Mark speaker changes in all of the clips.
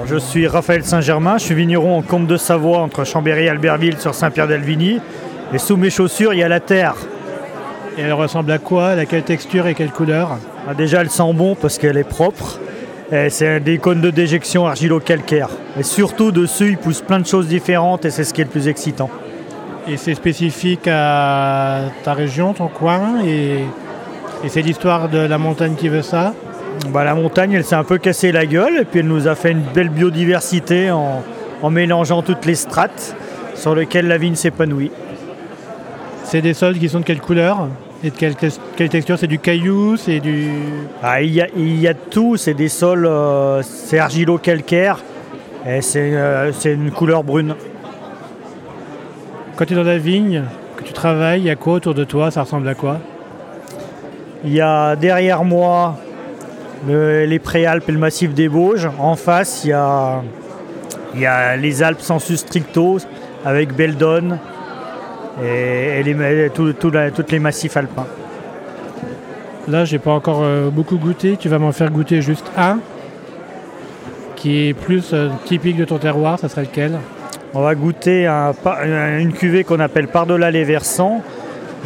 Speaker 1: Alors, je suis Raphaël Saint-Germain, je suis vigneron en Comte de Savoie entre Chambéry et Albertville sur Saint-Pierre-d'Alvigny. Et sous mes chaussures, il y a la terre.
Speaker 2: Et elle ressemble à quoi? À quelle texture et quelle couleur?
Speaker 1: Ah, déjà, elle sent bon parce qu'elle est propre. C'est des cônes de déjection argilo-calcaire. Et surtout, dessus, il pousse plein de choses différentes et c'est ce qui est le plus excitant.
Speaker 2: Et c'est spécifique à ta région, ton coin? Et, et c'est l'histoire de la montagne qui veut ça?
Speaker 1: Bah, la montagne, elle s'est un peu cassée la gueule et puis elle nous a fait une belle biodiversité en, en mélangeant toutes les strates sur lesquelles la vigne s'épanouit.
Speaker 2: C'est des sols qui sont de quelle couleur Et de quelle, quelle texture? C'est du caillou C'est du...
Speaker 1: Ah, il, y a, il y a de tout, c'est des sols, euh, c'est argilo-calcaire et c'est euh, c'est une couleur brune.
Speaker 2: Quand tu es dans la vigne, que tu travailles, il y a quoi autour de toi? Ça ressemble à quoi?
Speaker 1: Il y a derrière moi le- les préalpes et le massif des Bauges. En face, il y a, il y a les Alpes sensu stricto avec Beldon et, et les, tout- tout la- tous les massifs alpins.
Speaker 2: Là, j'ai pas encore euh, beaucoup goûté. Tu vas m'en faire goûter juste un qui est plus euh, typique de ton terroir. Ça serait lequel?
Speaker 1: On va goûter un une cuvée qu'on appelle Par-delà les versants.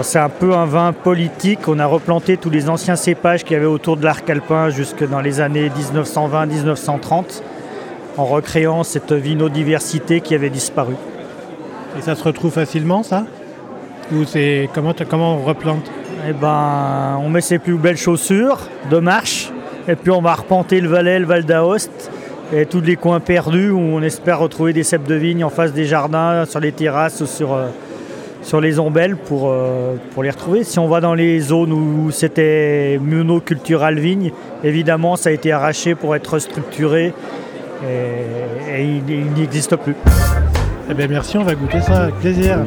Speaker 1: C'est un peu un vin politique. On a replanté tous les anciens cépages qu'il y avait autour de l'arc alpin jusque dans les années 1920-1930 en recréant cette vinodiversité qui avait disparu.
Speaker 2: Et ça se retrouve facilement, ça? Ou c'est comment, comment on replante?
Speaker 1: Eh ben, on met ses plus belles chaussures de marche et puis on va arpenter le Valais, le Val d'Aoste et tous les coins perdus où on espère retrouver des cèpes de vigne en face des jardins, sur les terrasses ou sur, euh, sur les ombelles pour, euh, pour les retrouver. Si on va dans les zones où c'était monocultural vigne, évidemment ça a été arraché pour être structuré et, il il n'existe plus.
Speaker 2: Eh bien, merci, on va goûter ça avec plaisir.